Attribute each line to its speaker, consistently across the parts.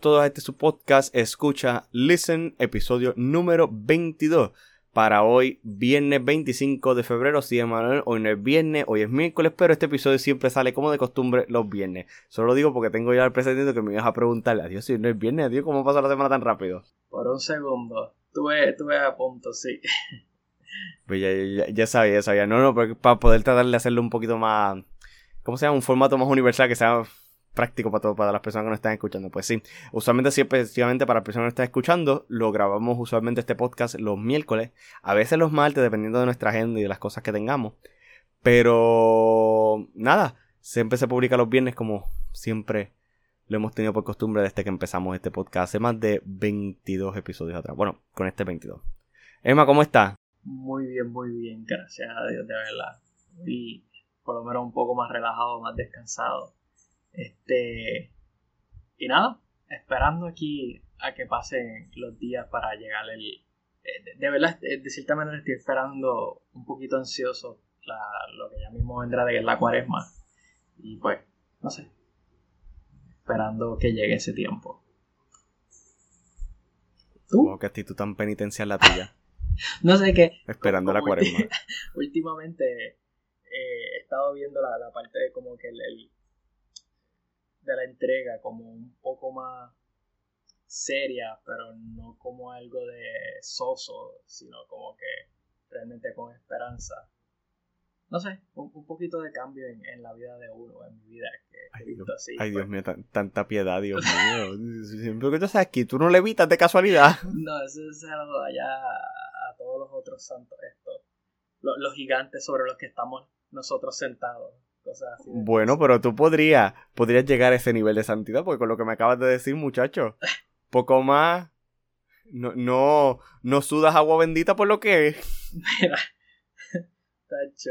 Speaker 1: Todos a este su podcast Escucha Listen, episodio número 22. Para hoy, viernes 25 de febrero, sí, Manuel, hoy no es viernes, hoy es miércoles, pero este episodio siempre sale como de costumbre los viernes. Solo lo digo porque tengo ya el presentito que me ibas a preguntarle, adiós, si no es viernes, adiós, ¿cómo pasa la semana tan rápido?
Speaker 2: Por un segundo, tuve, tuve a punto, sí.
Speaker 1: Pues ya, ya, sabía, ya sabía. No, no, pero para poder tratar de hacerlo un poquito más, ¿cómo se llama? Un formato más universal que sea práctico para, todo, para las personas que nos están escuchando. Pues sí, usualmente sí, específicamente para las personas que nos están escuchando, lo grabamos usualmente este podcast los miércoles, a veces los martes, dependiendo de nuestra agenda y de las cosas que tengamos. Pero nada, siempre se publica los viernes como siempre lo hemos tenido por costumbre desde que empezamos este podcast, hace más de 22 episodios atrás. Bueno, con este 22. Emma, ¿cómo estás?
Speaker 2: Muy bien, muy bien, gracias a Dios, de verdad. Y por lo menos un poco más relajado, más descansado este. Y nada, esperando aquí a que pasen los días para llegar el. Eh, de, verdad, eh, de cierta manera estoy esperando un poquito ansioso lo que ya mismo vendrá de la cuaresma. Y pues, no sé. Esperando que llegue ese tiempo.
Speaker 1: ¿Tú? qué actitud tan penitencial la tuya.
Speaker 2: no sé qué.
Speaker 1: Esperando la cuaresma.
Speaker 2: Últimamente eh, he estado viendo la, la parte de como que el de la entrega como un poco más seria, pero no como algo de soso, sino como que realmente con esperanza. No sé, un, poquito de cambio en, la vida de uno, en mi vida, que
Speaker 1: ay,
Speaker 2: he visto así.
Speaker 1: Ay, Dios mío, tanta piedad, Dios mío. Siempre que tú sabes aquí, tú no le evitas de casualidad.
Speaker 2: No, eso es algo allá a todos los otros santos, esto. los gigantes sobre los que estamos nosotros sentados.
Speaker 1: Bueno, pero tú podrías, podrías llegar a ese nivel de santidad, porque con lo que me acabas de decir, muchacho, poco más. No, no, no sudas agua bendita por lo que es.
Speaker 2: Mira, tacho.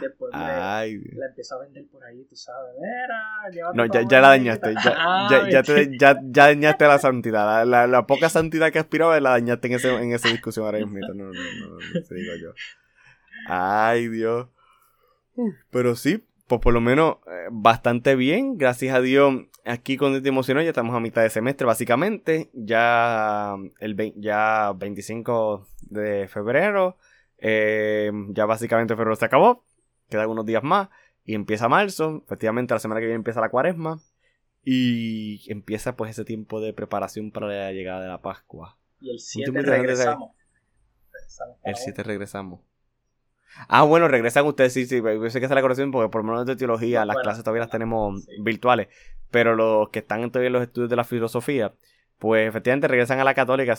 Speaker 2: Después Ay. la empezó a vender por ahí, tú sabes. Mira,
Speaker 1: no, ya, ya la dañaste. Ya, ya, ya, te, ya, ya, dañaste la santidad. La, la, poca santidad que aspiraba la dañaste en, ese, en esa discusión ahora mismo. No, no, no, no, no, te digo yo. Ay, Dios. Pero sí, pues por lo menos eh, bastante bien. Gracias a Dios, aquí con te emocionó, ya estamos a mitad de semestre, básicamente. Ya el ya 25 de febrero. Eh, ya básicamente febrero se acabó. Quedan unos días más. Y empieza marzo. Efectivamente, la semana que viene empieza la cuaresma. Y empieza pues ese tiempo de preparación para la llegada de la Pascua.
Speaker 2: Y el 7 regresamos.
Speaker 1: El 7 regresamos. Ah, bueno, regresan ustedes, sí, sí. Yo sé que es la corrección porque por lo menos de teología las clases todavía las tenemos virtuales. Pero los que están todavía en los estudios de la filosofía, pues efectivamente regresan a la católica.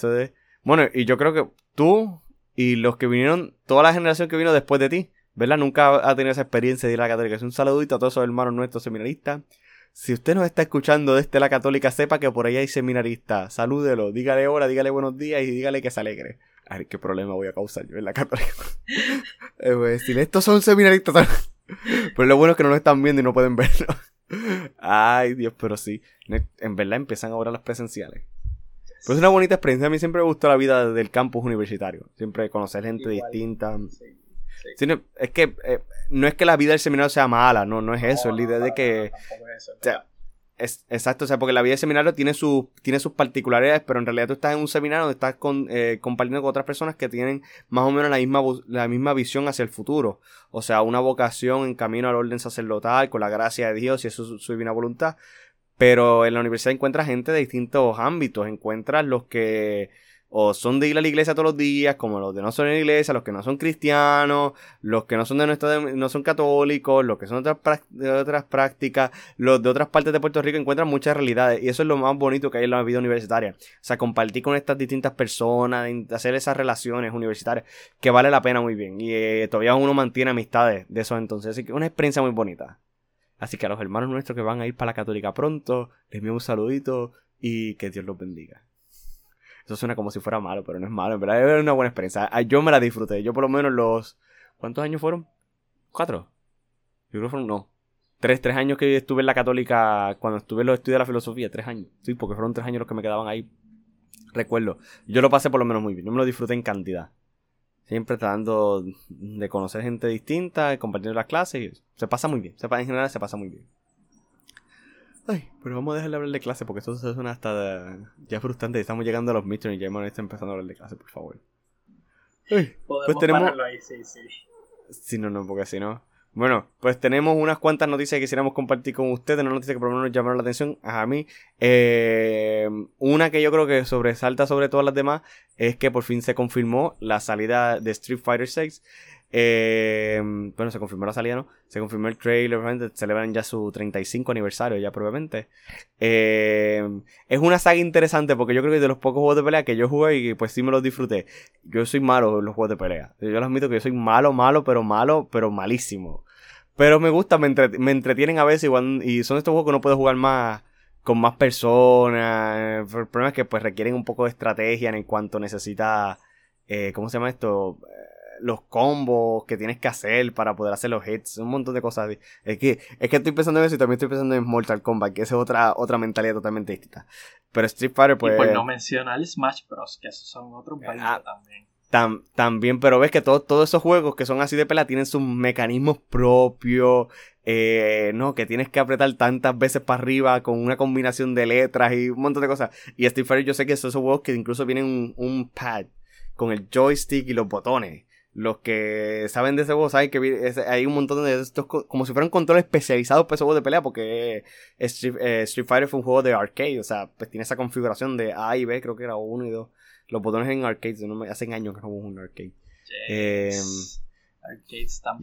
Speaker 1: Bueno, y yo creo que tú y los que vinieron, toda la generación que vino después de ti, ¿verdad? Nunca ha tenido esa experiencia de ir a la católica. Es un saludito a todos esos hermanos nuestros seminaristas. Si usted nos está escuchando desde la católica, sepa que por ahí hay seminaristas. Salúdelo, dígale hola, dígale buenos días y dígale que se alegre. A ver qué problema voy a causar yo en la católica. eh, voy a decir, estos son seminaristas. pero lo bueno es que no lo están viendo y no pueden verlo. Ay, Dios, pero sí. En verdad empiezan ahora las presenciales. Pues es una bonita experiencia. A mí siempre me gustó la vida del campus universitario. Siempre conocer gente distinta. es que eh, no es que la vida del seminario sea mala, no, no es eso. es la idea de que exacto, o sea, porque la vida de seminario tiene, tiene sus particularidades, pero en realidad tú estás en un seminario donde estás con, eh, compartiendo con otras personas que tienen más o menos la misma, la misma visión hacia el futuro. O sea, una vocación en camino al orden sacerdotal, con la gracia de Dios y eso es su divina voluntad. Pero en la universidad encuentras gente de distintos ámbitos, encuentras los que o son de ir a la iglesia todos los días, como los de no son en la iglesia, los que no son cristianos, los que no son de nuestra, no son católicos, los que son de otras, prácticas, los de otras partes de Puerto Rico encuentran muchas realidades y eso es lo más bonito que hay en la vida universitaria. O sea, compartir con estas distintas personas, hacer esas relaciones universitarias que vale la pena muy bien y eh, todavía uno mantiene amistades de eso entonces, así que una experiencia muy bonita. Así que a los hermanos nuestros que van a ir para la católica pronto, les envío un saludito y que Dios los bendiga. Eso suena como si fuera malo, pero no es malo. En verdad era una buena experiencia. Ah, yo me la disfruté. Yo por lo menos los... ¿Cuántos años fueron? ¿Cuatro? Yo creo que fueron... No. Tres, tres años que estuve en la católica cuando estuve en los estudios de la filosofía. Tres años. Sí, porque fueron tres años los que me quedaban ahí. Recuerdo. Yo lo pasé por lo menos muy bien. Yo me lo disfruté en cantidad. Siempre tratando de conocer gente distinta, compartiendo las clases. Se pasa muy bien. Se, en general se pasa muy bien. Ay, pero vamos a dejar de hablar de clase porque esto se suena hasta ya frustrante. Estamos llegando a los midterms y ya hemos está empezando a hablar de clase, por favor.
Speaker 2: Ay, Podemos pues tenemos... ahí, sí, sí.
Speaker 1: Sí, no, no, porque si no... Bueno, pues tenemos unas cuantas noticias que quisiéramos compartir con ustedes, una noticia que por lo menos nos llamaron la atención a mí. Eh, una que yo creo que sobresalta sobre todas las demás es que por fin se confirmó la salida de Street Fighter VI. Eh, bueno, se confirmó la salida, ¿no? Se confirmó el trailer, obviamente celebran ya su 35 aniversario, ya probablemente. Eh, es una saga interesante porque yo creo que de los pocos juegos de pelea que yo jugué y pues sí me los disfruté. Yo soy malo en los juegos de pelea. Yo les admito que yo soy malo, malo, pero malo, pero malísimo. Pero me gusta, me, entretienen a veces y son estos juegos que uno puede jugar más con más personas. El problema es que pues requieren un poco de estrategia en cuanto necesita... Eh, ¿Cómo se llama esto? Los combos que tienes que hacer para poder hacer los hits, un montón de cosas. Es que, es que estoy pensando en eso y también estoy pensando en Mortal Kombat, que es otra, otra mentalidad totalmente distinta. Pero Street Fighter, pues.
Speaker 2: Y pues no menciona el Smash Bros, que esos son otros ah,
Speaker 1: también. también, pero ves que todos esos juegos que son así de pelea tienen sus mecanismos propios, eh, no, que tienes que apretar tantas veces para arriba con una combinación de letras y un montón de cosas. Y Street Fighter yo sé que esos juegos que incluso vienen un, un pad con el joystick y los botones los que saben de ese juego saben que hay un montón de estos como si fueran controles especializados para ese juego de pelea porque Street, eh, Street, Fighter fue un juego de arcade o sea pues tiene esa configuración de A y B creo que era uno y dos. Los botones en arcade no me, hacen años que no juego un arcade.
Speaker 2: Eh, arcades tan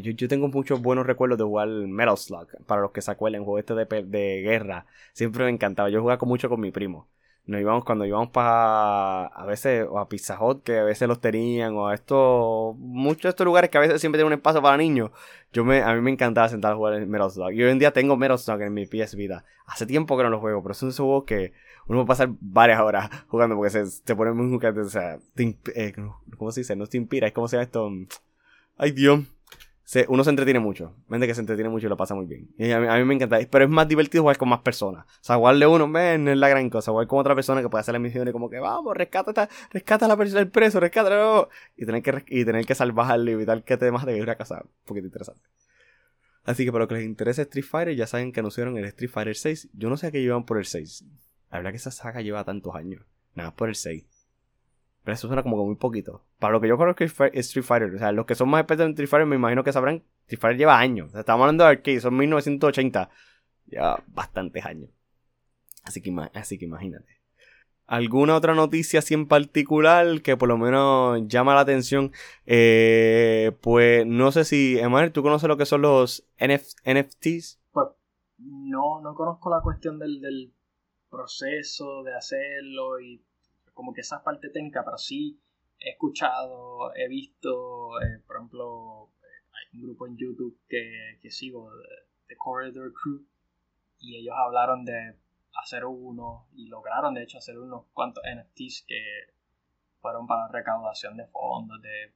Speaker 1: yo, yo, tengo muchos buenos recuerdos de jugar Metal Slug para los que se acuerdan juego este de, de guerra siempre me encantaba yo jugaba mucho con mi primo nos íbamos cuando íbamos para a veces o a Pizza que a veces los tenían o a estos muchos de estos lugares que a veces siempre tienen un espacio para niños yo me a mí me encantaba sentar a jugar en Metal Slug. Y hoy en día tengo Metal Slug en mi PS Vida hace tiempo que no lo juego pero es un juego que uno puede pasar varias horas jugando porque se, se pone muy o sea eh, ¿cómo se dice? no te inspira es como sea esto ay Dios uno se entretiene mucho. Mente que se entretiene mucho y lo pasa muy bien. A mí, me encanta. Pero es más divertido jugar con más personas. O sea, jugarle uno, ven, no es la gran cosa. Jugar con otra persona que puede hacer las misiones como que vamos, rescata, rescata a la persona, el preso, rescátalo. Y tener que, y tener que salvarlo y evitar que te de ir a casa. Un poquito interesante. Así que para lo que les interese Street Fighter, ya saben que anunciaron el Street Fighter 6. Yo no sé a qué llevan por el 6. La verdad que esa saga lleva tantos años. Nada, por el 6. Pero eso suena como que muy poquito. Para lo que yo que es Street Fighter. O sea, los que son más expertos en Street Fighter me imagino que sabrán. Street Fighter lleva años. O sea, estamos hablando de arcade, son 1980. Lleva bastantes años. Así que, así que imagínate. ¿Alguna otra noticia así en particular que por lo menos llama la atención? Eh, pues no sé si, Emanuel, ¿tú conoces lo que son los NFTs?
Speaker 2: Pues no, no conozco la cuestión del, del proceso de hacerlo y como que esa parte técnica, pero sí he escuchado, he visto, eh, por ejemplo, hay un grupo en YouTube que, que sigo, The Corridor Crew, y ellos hablaron de hacer uno y lograron de hecho hacer unos cuantos NFTs que fueron para recaudación de fondos de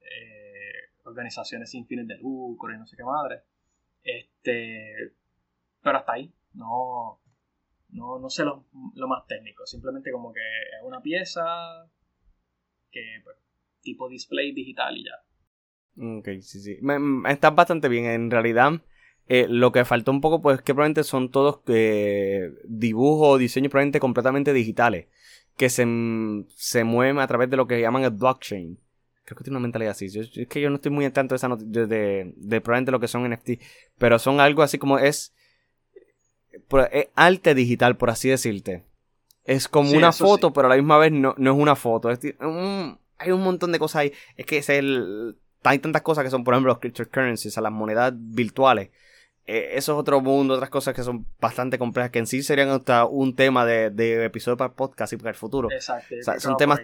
Speaker 2: eh, organizaciones sin fines de lucro y no sé qué madre. Este, pero hasta ahí, no, no, no sé lo, más técnico, simplemente como que es una pieza que pues, tipo display digital y ya.
Speaker 1: Ok, sí, sí. está bastante bien. En realidad, eh, lo que faltó un poco, pues, que probablemente son todos eh, dibujos o diseños probablemente completamente digitales. Que se, se mueven a través de lo que llaman el blockchain. Creo que tiene una mentalidad así. es que yo no estoy muy atento de, esa de, de, de probablemente lo que son NFT. Pero son algo así como es arte digital, por así decirte. Es como una foto, pero a la misma vez no, no es una foto. hay un montón de cosas ahí. Es que es el, hay tantas cosas que son, por ejemplo, los cryptocurrencies, las monedas virtuales. Eh, eso es otro mundo, otras cosas que son bastante complejas, que en sí serían hasta un tema de, de episodio para podcast y para el futuro.
Speaker 2: Exacto.
Speaker 1: son temas...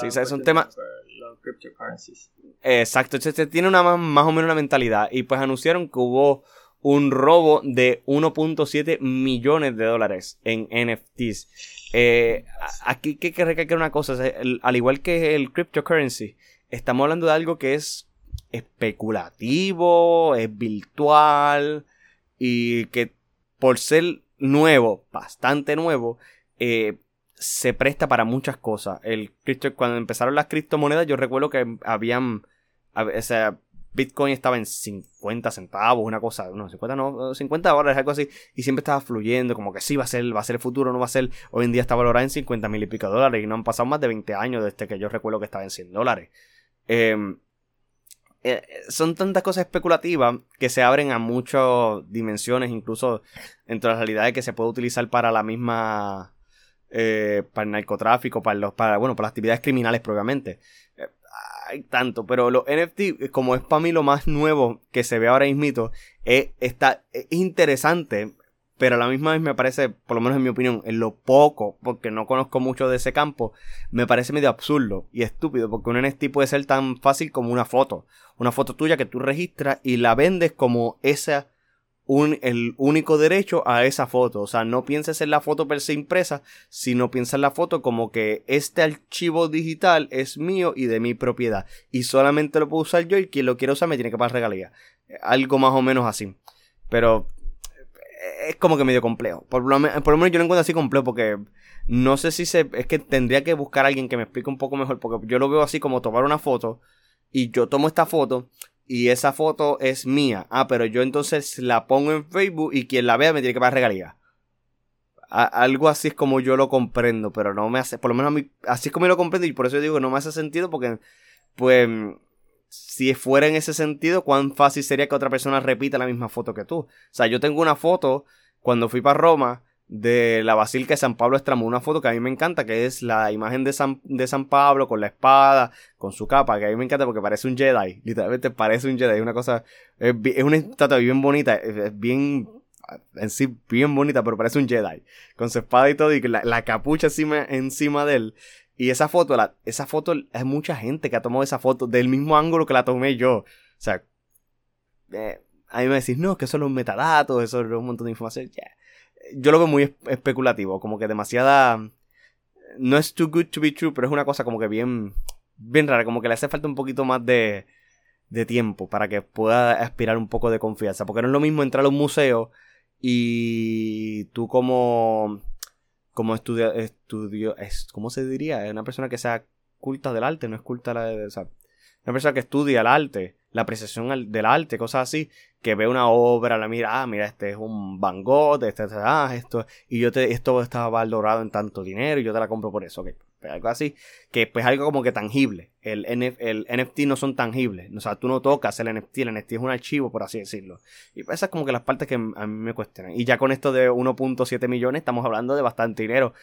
Speaker 1: sí, son temas...
Speaker 2: Los cryptocurrencies.
Speaker 1: Exacto, entonces tiene una más o menos una mentalidad. Y pues anunciaron que hubo un robo de 1.7 millones de dólares en NFTs. Eh, aquí hay que recalcar una cosa, al igual que el cryptocurrency, estamos hablando de algo que es especulativo, es virtual y que por ser nuevo, bastante nuevo, eh, se presta para muchas cosas. El cuando empezaron las criptomonedas, yo recuerdo que habían, o sea, Bitcoin estaba en 50 centavos, una cosa, no, 50 no, 50 dólares, algo así, y siempre estaba fluyendo, como que sí va a ser, va a ser el futuro, no va a ser, hoy en día está valorado en 50 mil y pico dólares, y no han pasado más de 20 años desde que yo recuerdo que estaba en 100 dólares. Em, eh, son tantas cosas especulativas que se abren a muchas dimensiones, incluso entre las realidades que se puede utilizar para la misma eh, para el narcotráfico, para los, para, bueno, para las actividades criminales propiamente. Eh, hay tanto, pero los NFT, como es para mí lo más nuevo que se ve ahora mismo, es, está, es interesante, pero a la misma vez me parece, por lo menos en mi opinión, en lo poco, porque no conozco mucho de ese campo, me parece medio absurdo y estúpido, porque un NFT puede ser tan fácil como una foto. Una foto tuya que tú registras y la vendes como esa un, el único derecho a esa foto. O sea, no pienses en la foto per se impresa, sino piensa en la foto como que este archivo digital es mío y de mi propiedad. Y solamente lo puedo usar yo y quien lo quiera usar me tiene que pagar regalía. Algo más o menos así. Pero es como que medio complejo. Por lo, menos yo lo encuentro así complejo porque no sé si se... Es que tendría que buscar a alguien que me explique un poco mejor porque yo lo veo así como tomar una foto y yo tomo esta foto y esa foto es mía. Ah, pero yo entonces la pongo en Facebook y quien la vea me tiene que pagar regalía. algo así es como yo lo comprendo, pero no me hace, por lo menos a mí, así es como yo lo comprendo y por eso digo que no me hace sentido porque, pues, si fuera en ese sentido, cuán fácil sería que otra persona repita la misma foto que tú. O sea, yo tengo una foto cuando fui para Roma de la Basílica de San Pablo Estramó, una foto que a mí me encanta, que es la imagen de San, de San Pablo con la espada, con su capa, que a mí me encanta porque parece un Jedi, literalmente parece un Jedi, es una cosa, es, una estatua bien bonita, es, bien, en sí, bien bonita, pero parece un Jedi, con su espada y todo, y la, la capucha encima, encima de él. Y esa foto, la, esa foto, hay mucha gente que ha tomado esa foto del mismo ángulo que la tomé yo. O sea, eh, a mí me decís, no, que eso es los metadatos, eso es un montón de información. Yeah yo lo veo muy especulativo, como que demasiada... No es too good to be true, pero es una cosa como que bien, bien rara, como que le hace falta un poquito más de, de tiempo para que pueda aspirar un poco de confianza, porque no es lo mismo entrar a un museo y tú como como estudio, estudio es, ¿cómo se diría? Una persona que sea culta del arte, no es culta la de, o sea, una persona que estudia el arte la apreciación del arte, cosas así, que ve una obra, la mira, ah, mira, este es un Van Gogh, este, este, ah, esto, y yo te, esto está valorado en tanto dinero y yo te la compro por eso, ok. Pues algo así, que pues algo como que tangible. El, el NFT no son tangibles. O sea, tú no tocas el NFT, el NFT es un archivo, por así decirlo. Y pues esas como que las partes que a mí me cuestionan. Y ya con esto de 1.7 millones estamos hablando de bastante dinero.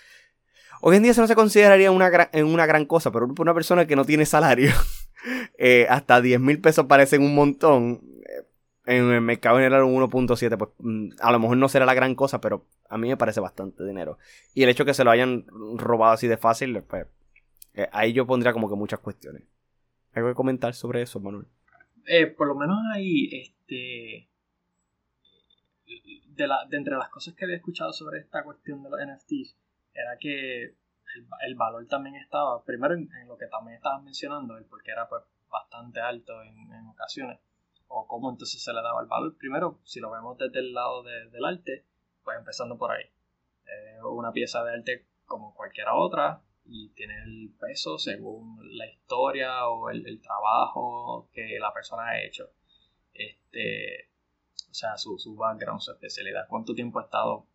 Speaker 1: Hoy en día eso no se consideraría una gran, una gran cosa, pero una persona que no tiene salario eh, hasta 10 mil pesos parecen un montón. Eh, en el mercado general un 1.7, pues mm, a lo mejor no será la gran cosa, pero a mí me parece bastante dinero. Y el hecho que se lo hayan robado así de fácil, pues eh, ahí yo pondría como que muchas cuestiones. ¿Algo que comentar sobre eso, Manuel?
Speaker 2: por lo menos ahí, este... De, la, de entre las cosas que había escuchado sobre esta cuestión de los NFTs, era que el, valor también estaba, primero en, lo que también estabas mencionando, el porque era pues, bastante alto en, ocasiones, o cómo entonces se le daba el valor. Primero, si lo vemos desde el lado del arte, pues empezando por ahí. una pieza de arte como cualquier otra y tiene el peso según la historia o el, trabajo que la persona ha hecho. Este, o sea, su, su background, su especialidad, cuánto tiempo ha estado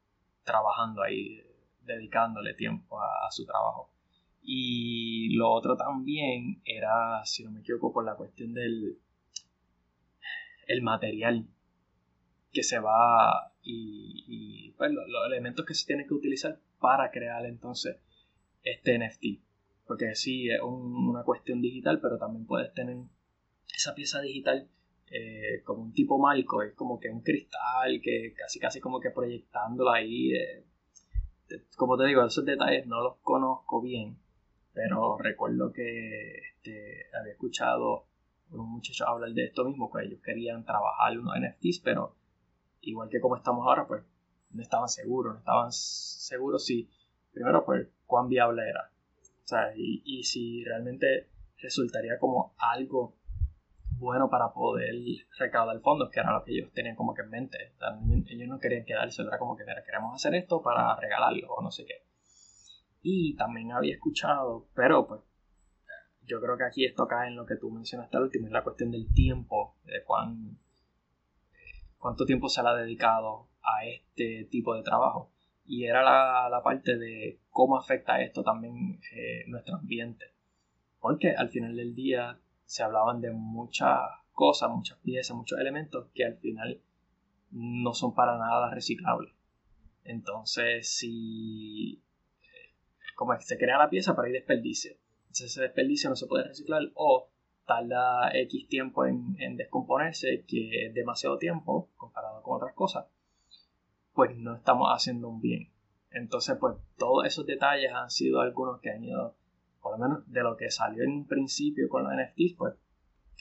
Speaker 2: trabajando ahí dedicándole tiempo a, su trabajo. Y lo otro también era, si no me equivoco, por la cuestión del el material que se va y, pues, los, elementos que se tienen que utilizar para crear entonces este NFT. Porque sí, es una cuestión digital, pero también puedes tener esa pieza digital eh, como un tipo marco, es como que un cristal que casi casi como que proyectándolo ahí eh, como te digo, esos detalles no los conozco bien, pero recuerdo que este, había escuchado a un muchacho hablar de esto mismo, que ellos querían trabajar unos NFTs, pero igual que como estamos ahora, pues no estaban seguros, no estaban seguros si, primero, pues cuán viable era. O sea, y, y si realmente resultaría como algo bueno para poder recaudar fondos, que era lo que ellos tenían como que en mente. ellos no querían quedarse, era como que, queremos hacer esto para regalarlo o no sé qué. Y también había escuchado, pero pues yo creo que aquí esto cae en lo que tú mencionaste al último, es la cuestión del tiempo, de cuán, cuánto tiempo se le ha dedicado a este tipo de trabajo. Y era la, parte de cómo afecta esto también eh, nuestro ambiente. Porque al final del día se hablaban de muchas cosas, muchas piezas, muchos elementos que al final no son para nada reciclables. Entonces, si eh, como se crea la pieza para ir desperdicio, ese desperdicio no se puede reciclar o tarda X tiempo en, descomponerse, que es demasiado tiempo comparado con otras cosas, pues no estamos haciendo un bien. Entonces, pues todos esos detalles han sido algunos que han ido, por lo menos de lo que salió en principio con los NFTs, pues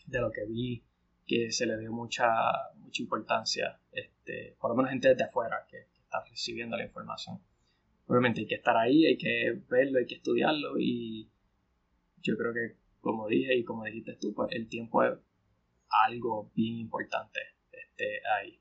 Speaker 2: de lo que vi que se le dio mucha, mucha importancia, este, por lo menos gente desde afuera que, que está recibiendo la información. Obviamente hay que estar ahí, hay que verlo, hay que estudiarlo y yo creo que, como dije y como dijiste tú, pues el tiempo es algo bien importante este, ahí.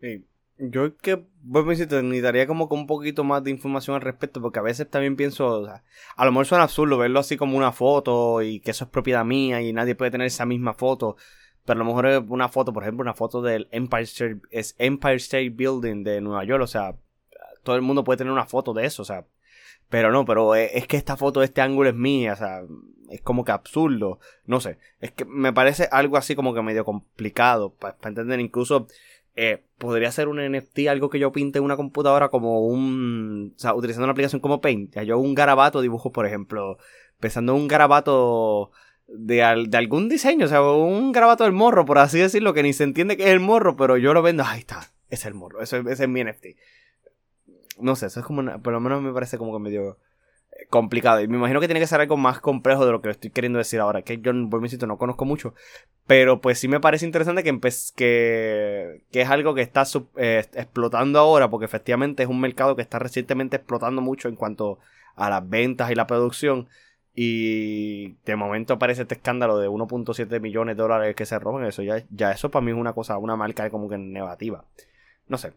Speaker 1: Sí. Yo es que, vos me necesitaría como que un poquito más de información al respecto, porque a veces también pienso, o sea, a lo mejor suena absurdo verlo así como una foto y que eso es propiedad mía y nadie puede tener esa misma foto, pero a lo mejor es una foto, por ejemplo, una foto del Empire State, es Empire State Building de Nueva York, o sea, todo el mundo puede tener una foto de eso, o sea, pero no, pero es que esta foto de este ángulo es mía, o sea, es como que absurdo. No sé, es que me parece algo así como que medio complicado para entender. Incluso eh, podría ser un NFT, algo que yo pinte en una computadora como un. O sea, utilizando una aplicación como Paint. Ya yo un garabato dibujo, por ejemplo, pensando en un garabato de, de algún diseño, o sea, un garabato del morro, por así decirlo, que ni se entiende que es el morro, pero yo lo vendo. Ahí está, es el morro, ese, ese es mi NFT no sé, eso es como, por lo menos me parece como que medio eh, complicado. Y me imagino que tiene que ser algo más complejo de lo que estoy queriendo decir ahora. Que yo, por mi no conozco mucho. Pero pues sí me parece interesante que, que, que es algo que está eh, explotando ahora. Porque efectivamente es un mercado que está recientemente explotando mucho en cuanto a las ventas y la producción. Y de momento aparece este escándalo de 1.7 millones de dólares que se roban. Eso ya, ya eso para mí es una cosa, una marca como que negativa. No sé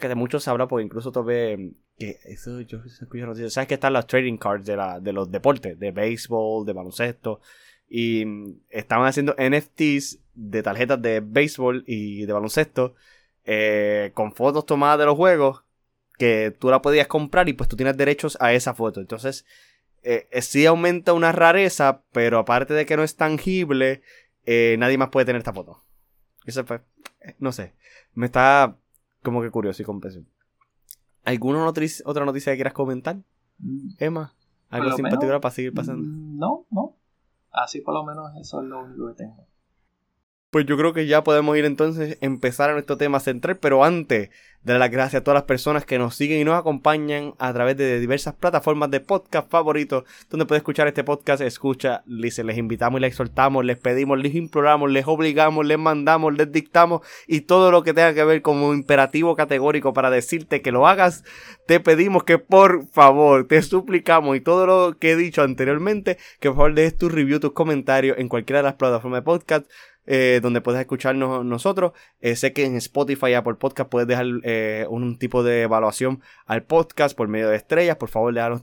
Speaker 1: que de muchos se habla porque incluso tuve que eso yo escucho noticias. Sabes que están las trading cards de, la, de los deportes, de béisbol, de baloncesto. Y estaban haciendo NFTs de tarjetas de béisbol y de baloncesto eh, con fotos tomadas de los juegos que tú la podías comprar y pues tú tienes derechos a esa foto. Entonces, eh, eh, sí aumenta una rareza, pero aparte de que no es tangible, nadie más puede tener esta foto. Eso fue, no sé, me está como que curioso y comprensión. ¿Alguna otra noticia que quieras comentar? Mm. Emma, algo simpático para seguir pasando.
Speaker 2: Mm, no, no. Así por lo menos eso es lo único que tengo.
Speaker 1: Pues yo creo que ya podemos ir entonces a empezar a nuestro tema central, pero antes de las gracias a todas las personas que nos siguen y nos acompañan a través de diversas plataformas de podcast favoritos, donde puedes escuchar este podcast, escucha, les, les invitamos y les exhortamos, les pedimos, les imploramos, les obligamos, les mandamos, les dictamos y todo lo que tenga que ver como imperativo categórico para decirte que lo hagas, te pedimos que por favor, te suplicamos y todo lo que he dicho anteriormente, que por favor dejes tu review, tus comentarios en cualquiera de las plataformas de podcast eh, donde puedes escucharnos nosotros. Eh, sé que en Spotify, Apple Podcast puedes dejar eh, un tipo de evaluación al podcast por medio de estrellas. Por favor, déjanos,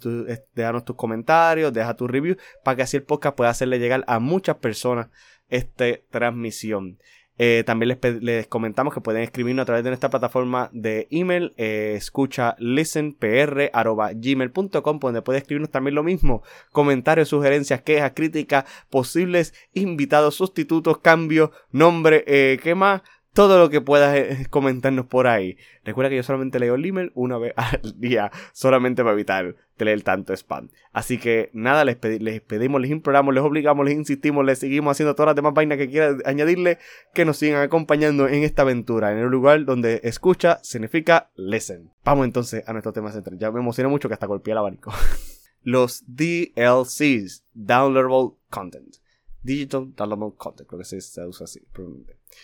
Speaker 1: déjanos tus comentarios, deja tu review para que así el podcast pueda hacerle llegar a muchas personas esta transmisión. Eh, también les, comentamos que pueden escribirnos a través de nuestra plataforma de email, eh, escucha listenpr.gmail.com, donde pueden escribirnos también lo mismo, comentarios, sugerencias, quejas, críticas, posibles invitados, sustitutos, cambios, nombre, eh, ¿qué más? Todo lo que puedas eh, comentarnos por ahí. Recuerda que yo solamente leo el email una vez al día, solamente para evitar leer tanto spam. Así que nada, les, les, pedimos, les imploramos, les obligamos, les insistimos, les seguimos haciendo todas las demás vainas que quieran añadirle, que nos sigan acompañando en esta aventura, en el lugar donde escucha significa listen. Vamos entonces a nuestro tema central. Ya me emociona mucho que hasta golpeé el abanico. Los DLCs, Downloadable Content. Digital Downloadable Content, creo que se, usa así.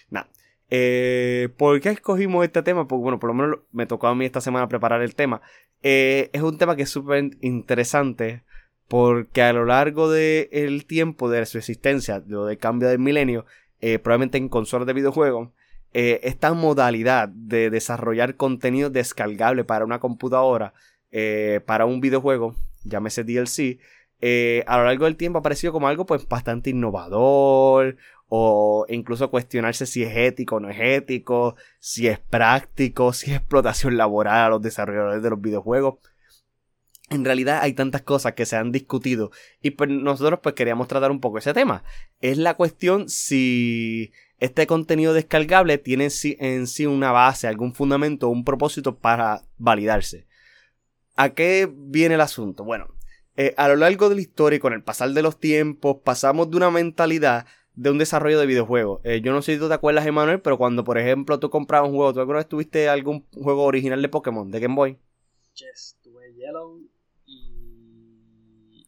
Speaker 1: Nada. Eh, ¿Por qué escogimos este tema? Porque, bueno, por lo menos me tocó a mí esta semana preparar el tema. Eh, es un tema que es súper interesante porque a lo largo del tiempo de su existencia, lo de cambio del milenio, eh, probablemente en consolas de videojuegos, esta modalidad de desarrollar contenido descargable para una computadora, para un videojuego, llámese DLC, a lo largo del tiempo ha parecido como algo pues bastante innovador o incluso cuestionarse si es ético o no es ético, si es práctico, si es explotación laboral a los desarrolladores de los videojuegos. En realidad hay tantas cosas que se han discutido y pues nosotros pues queríamos tratar un poco ese tema. Es la cuestión si este contenido descargable tiene en sí una base, algún fundamento, un propósito para validarse. ¿A qué viene el asunto? Bueno, eh, a lo largo de la historia y con el pasar de los tiempos, pasamos de una mentalidad de un desarrollo de videojuegos. Eh, yo no sé si tú te acuerdas, Emanuel, pero cuando, por ejemplo, tú comprabas un juego, ¿tú alguna vez tuviste algún juego original de Pokémon, de Game Boy?
Speaker 2: Yes, tuve Yellow y...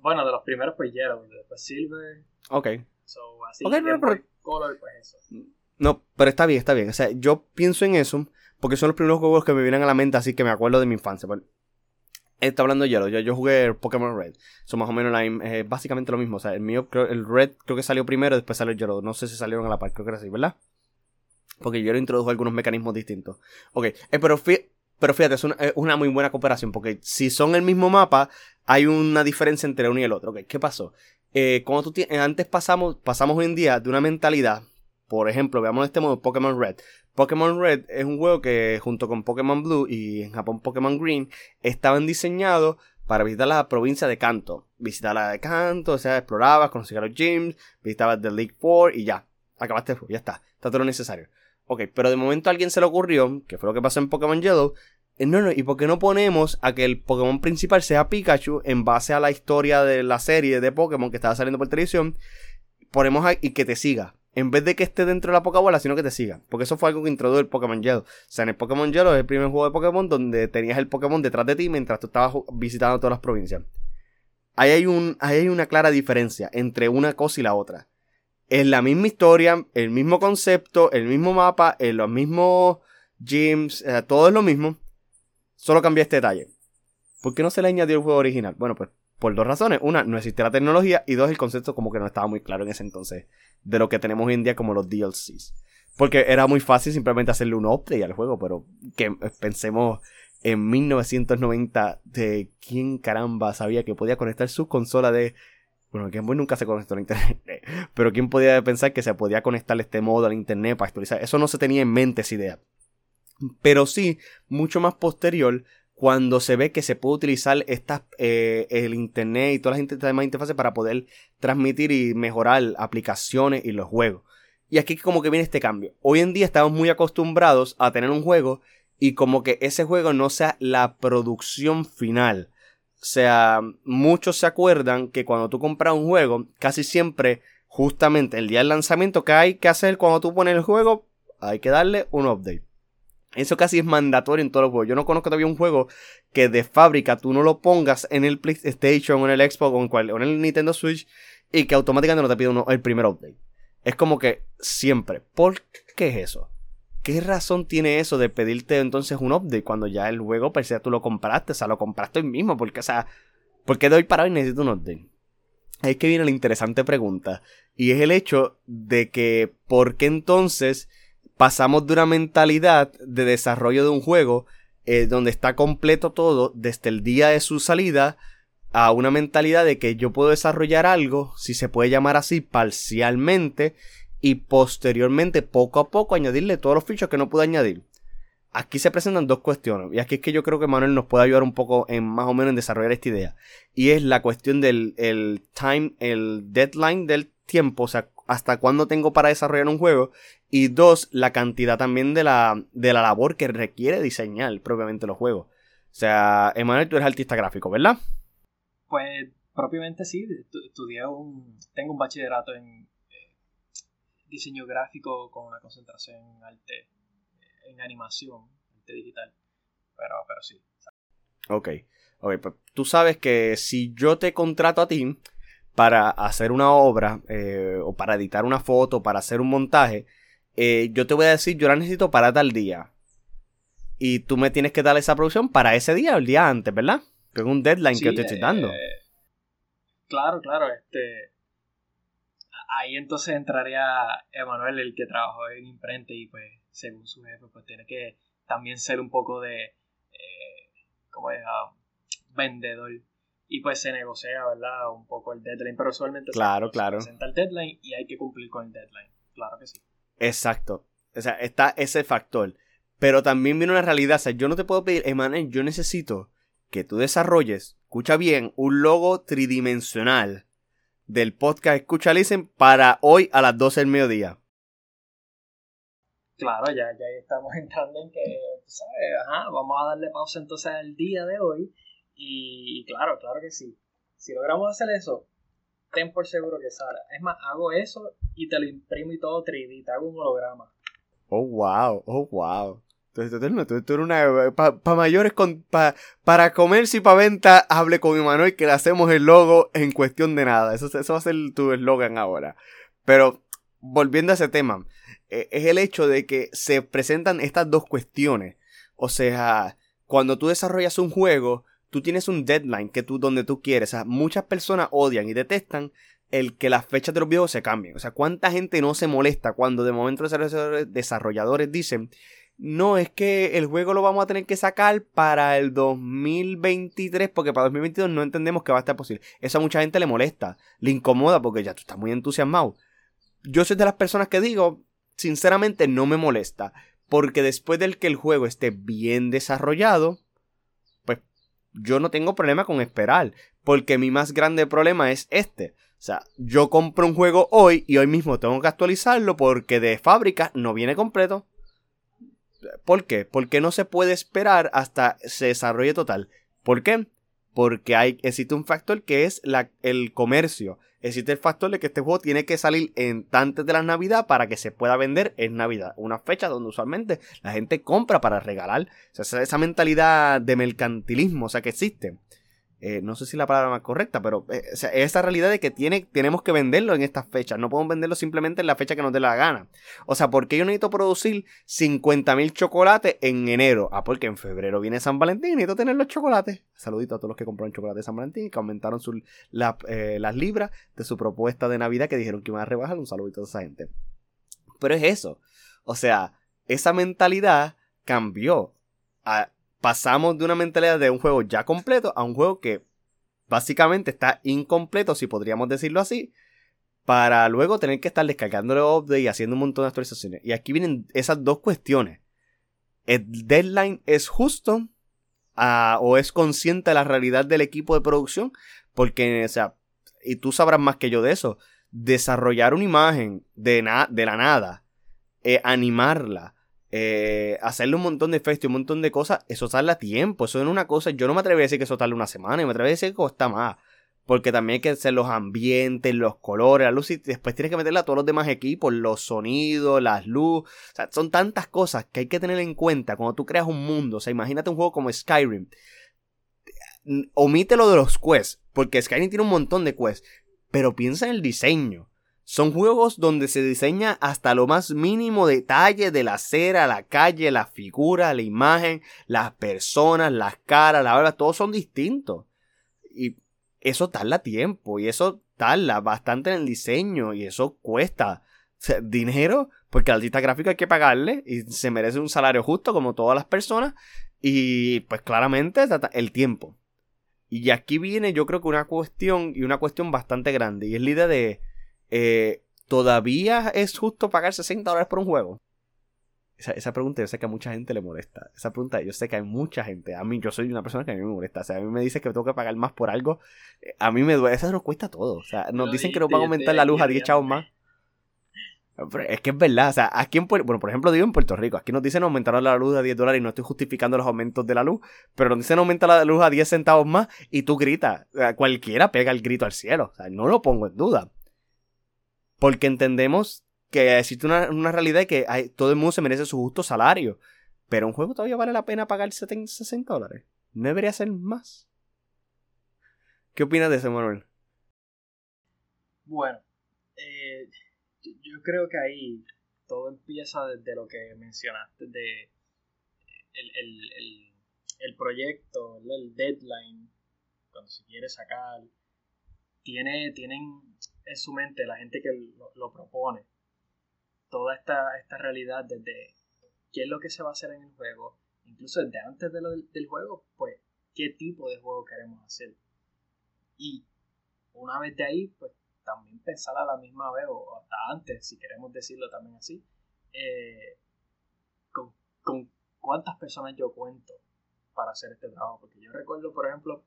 Speaker 2: Bueno, de los primeros pues Yellow, después Silver.
Speaker 1: Ok.
Speaker 2: So, así, okay, pero... Color, pues eso.
Speaker 1: No, pero está bien, está bien. O sea, yo pienso en eso porque son los primeros juegos que me vienen a la mente, así que me acuerdo de mi infancia. Está hablando de Yellow, yo, yo jugué Pokémon Red. Son más o menos la, básicamente lo mismo. O sea, el mío, el Red creo que salió primero, después salió el Yellow. No sé si salieron a la par, creo que era así, ¿verdad? Porque Yellow introdujo algunos mecanismos distintos. Ok, eh, pero, pero fíjate, es una, muy buena cooperación, porque si son el mismo mapa, hay una diferencia entre uno y el otro. Ok, ¿qué pasó? Eh, tú antes pasamos, pasamos hoy en día de una mentalidad, por ejemplo, veamos este modo Pokémon Red. Pokémon Red es un juego que junto con Pokémon Blue y en Japón Pokémon Green estaban diseñados para visitar la provincia de Kanto. Visitar la de Kanto, o sea, explorabas, conocías los gyms, visitabas The League 4 y ya. Acabaste el juego, ya está. Está todo lo necesario. Ok, pero de momento a alguien se le ocurrió, que fue lo que pasó en Pokémon Yellow, eh, no, no, ¿y por qué no ponemos a que el Pokémon principal sea Pikachu en base a la historia de la serie de Pokémon que estaba saliendo por televisión? Ponemos ahí y que te siga en vez de que esté dentro de la Pokébola, sino que te siga. Porque eso fue algo que introdujo el Pokémon Yellow. O sea, en el Pokémon Yellow es el primer juego de Pokémon donde tenías el Pokémon detrás de ti mientras tú estabas visitando todas las provincias. Ahí hay, un, ahí hay una clara diferencia entre una cosa y la otra. Es la misma historia, el mismo concepto, el mismo mapa, en los mismos gyms, eh, todo es lo mismo. Solo cambia este detalle. ¿Por qué no se le añadió el juego original? Bueno, pues por dos razones. Una, no existe la tecnología. Y dos, el concepto como que no estaba muy claro en ese entonces de lo que tenemos hoy en día como los DLCs. Porque era muy fácil simplemente hacerle un update al juego, pero que pensemos en 1990 de quién caramba sabía que podía conectar su consola de... Bueno, Game Boy nunca se conectó a internet, pero quién podía pensar que se podía conectar este modo al internet para actualizar. Eso no se tenía en mente esa idea. Pero sí, mucho más posterior, cuando se ve que se puede utilizar estas, eh, el internet y todas las demás interfaces para poder transmitir y mejorar aplicaciones y los juegos. Y aquí como que viene este cambio. Hoy en día estamos muy acostumbrados a tener un juego y como que ese juego no sea la producción final. O sea, muchos se acuerdan que cuando tú compras un juego, casi siempre, justamente el día del lanzamiento, que hay que hacer cuando tú pones el juego? Hay que darle un update. Eso casi es mandatorio en todos los juegos. Yo no conozco todavía un juego que de fábrica tú no lo pongas en el PlayStation o en el Xbox o en, el Nintendo Switch y que automáticamente no te pida el primer update. Es como que siempre. ¿Por qué es eso? ¿Qué razón tiene eso de pedirte entonces un update cuando ya el juego, per se, tú lo compraste? O sea, lo compraste hoy mismo. Porque, o sea, ¿por qué doy parado y necesito un update? Ahí es que viene la interesante pregunta. Y es el hecho de que, ¿por qué entonces pasamos de una mentalidad de desarrollo de un juego eh, donde está completo todo desde el día de su salida a una mentalidad de que yo puedo desarrollar algo, si se puede llamar así, parcialmente y posteriormente poco a poco añadirle todos los fichos que no pude añadir. Aquí se presentan dos cuestiones y aquí es que yo creo que Manuel nos puede ayudar un poco en más o menos en desarrollar esta idea y es la cuestión del el time, el deadline del tiempo, o sea, hasta cuándo tengo para desarrollar un juego y dos, la cantidad también de la, de la labor que requiere diseñar propiamente los juegos. O sea, Emanuel, tú eres artista gráfico, ¿verdad?
Speaker 2: Pues propiamente sí, estudié un, tengo un bachillerato en eh, diseño gráfico con una concentración en arte, eh, en animación, arte digital, pero, pero sí.
Speaker 1: Ok, ok, pues tú sabes que si yo te contrato a ti para hacer una obra eh, o para editar una foto, para hacer un montaje, eh, yo te voy a decir, yo la necesito para tal día. Y tú me tienes que dar esa producción para ese día o el día antes, ¿verdad? Que es un deadline que te estoy dando.
Speaker 2: Eh, claro, claro, este. Ahí entonces entraría Emanuel, el que trabajó en imprenta y pues, según su jefe, pues tiene que también ser un poco de. Eh, ¿Cómo es? Ah, vendedor. Y pues se negocia, ¿verdad? Un poco el deadline, pero usualmente
Speaker 1: claro,
Speaker 2: se,
Speaker 1: claro.
Speaker 2: presenta el deadline y hay que cumplir con el deadline. Claro que sí.
Speaker 1: Exacto. O sea, está ese factor. Pero también viene una realidad. O sea, yo no te puedo pedir, Emanuel, yo necesito que tú desarrolles, escucha bien, un logo tridimensional del podcast Escucha Listen para hoy a las 12 del mediodía.
Speaker 2: Claro, ya, ya estamos entrando en que, ¿sabes? Ajá, vamos a darle pausa entonces al día de hoy. Y, claro, claro que sí. Si logramos hacer eso, ten por seguro que sale. Es más, hago eso y te lo imprimo y todo 3D, te hago un holograma.
Speaker 1: Oh, wow, oh, wow. Entonces, tú, eres una. Para mayores, con, para comercio y para venta, hable con Emanuel que le hacemos el logo en cuestión de nada. Eso, eso va a ser tu eslogan ahora. Pero, volviendo a ese tema, eh, es el hecho de que se presentan estas dos cuestiones. O sea, cuando tú desarrollas un juego, tú tienes un deadline que tú, donde tú quieres. O sea, muchas personas odian y detestan el que las fechas de los videos se cambien. O sea, cuánta gente no se molesta cuando de momento los desarrolladores dicen no, es que el juego lo vamos a tener que sacar para el 2023 porque para 2022 no entendemos que va a estar posible. Eso a mucha gente le molesta, le incomoda porque ya tú estás muy entusiasmado. Yo soy de las personas que digo, sinceramente no me molesta, porque después del que el juego esté bien desarrollado, yo no tengo problema con esperar, porque mi más grande problema es este. O sea, yo compro un juego hoy y hoy mismo tengo que actualizarlo porque de fábrica no viene completo. ¿Por qué? Porque no se puede esperar hasta se desarrolle total. ¿Por qué? Porque hay, existe un factor que es el comercio. Existe el factor de que este juego tiene que salir antes de la Navidad para que se pueda vender en Navidad. Una fecha donde usualmente la gente compra para regalar. O sea, esa mentalidad de mercantilismo, o sea, que existe. Eh, no sé si la palabra más correcta, pero eh, esa realidad de que tiene, tenemos que venderlo en estas fechas, no podemos venderlo simplemente en la fecha que nos dé la gana. O sea, ¿por qué yo necesito producir 50.000 chocolates en enero? Ah, porque en febrero viene San Valentín y necesito tener los chocolates. Saludito a todos los que compraron chocolate de San Valentín y que aumentaron eh, las libras de su propuesta de Navidad que dijeron que iban a rebajar. Un saludito a esa gente. Pero es eso. O sea, esa mentalidad cambió. Pasamos de una mentalidad de un juego ya completo a un juego que básicamente está incompleto, si podríamos decirlo así, para luego tener que estar descargándolo update y haciendo un montón de actualizaciones. Y aquí vienen esas dos cuestiones. ¿El deadline es justo ah, o es consciente de la realidad del equipo de producción? Porque, o sea, y tú sabrás más que yo de eso, desarrollar una imagen de, de la nada, eh, animarla, eh, hacerle un montón de efectos y un montón de cosas, eso tarda tiempo. Eso es una cosa. Yo no me atrevería a decir que eso tarda una semana, y me atrevería a decir que cuesta más. Porque también hay que hacer los ambientes, los colores, la luz, y después tienes que meterle a todos los demás equipos, los sonidos, las luces. O sea, son tantas cosas que hay que tener en cuenta cuando tú creas un mundo. O sea, imagínate un juego como Skyrim. Omite lo de los quests, porque Skyrim tiene un montón de quests. Pero piensa en el diseño. Son juegos donde se diseña hasta lo más mínimo detalle de la acera, la calle, la figura, la imagen, las personas, las caras, la hora, todos son distintos. Y eso tarda tiempo y eso tarda bastante en el diseño y eso cuesta dinero porque al artista gráfico hay que pagarle y se merece un salario justo como todas las personas y pues claramente el tiempo. Y aquí viene yo creo que una cuestión y una cuestión bastante grande y es la idea de eh, ¿todavía es justo pagar 60 dólares por un juego? Esa, pregunta yo sé que a mucha gente le molesta. Esa pregunta yo sé que hay mucha gente. A mí, yo soy una persona que a mí me molesta. O sea, a mí me dice que tengo que pagar más por algo. Eh, a mí me duele. Eso nos cuesta todo. O sea, nos dicen que nos van a aumentar la luz a 10 chavos más. es que es verdad. O sea, aquí en Bueno, por ejemplo, digo en Puerto Rico. Aquí nos dicen aumentar la luz a 10 dólares y no estoy justificando los aumentos de la luz. Pero nos dicen aumentar la luz a 10 centavos más y tú gritas. Cualquiera pega el grito al cielo. O sea, no lo pongo en duda. Porque entendemos que existe una, realidad de que todo el mundo se merece su justo salario. Pero un juego todavía vale la pena pagar 70, 60 dólares. ¿No debería ser más? ¿Qué opinas de eso, Manuel?
Speaker 2: Bueno, eh, yo creo que ahí todo empieza desde lo que mencionaste de el, proyecto, el deadline, cuando se quiere sacar, tiene, tienen en su mente la gente que lo, propone toda esta, esta realidad desde qué es lo que se va a hacer en el juego, incluso desde antes del, juego, pues qué tipo de juego queremos hacer. Y una vez de ahí, pues también pensar a la misma vez, o hasta antes, si queremos decirlo también así, eh, con, con cuántas personas yo cuento para hacer este trabajo. Porque yo recuerdo, por ejemplo,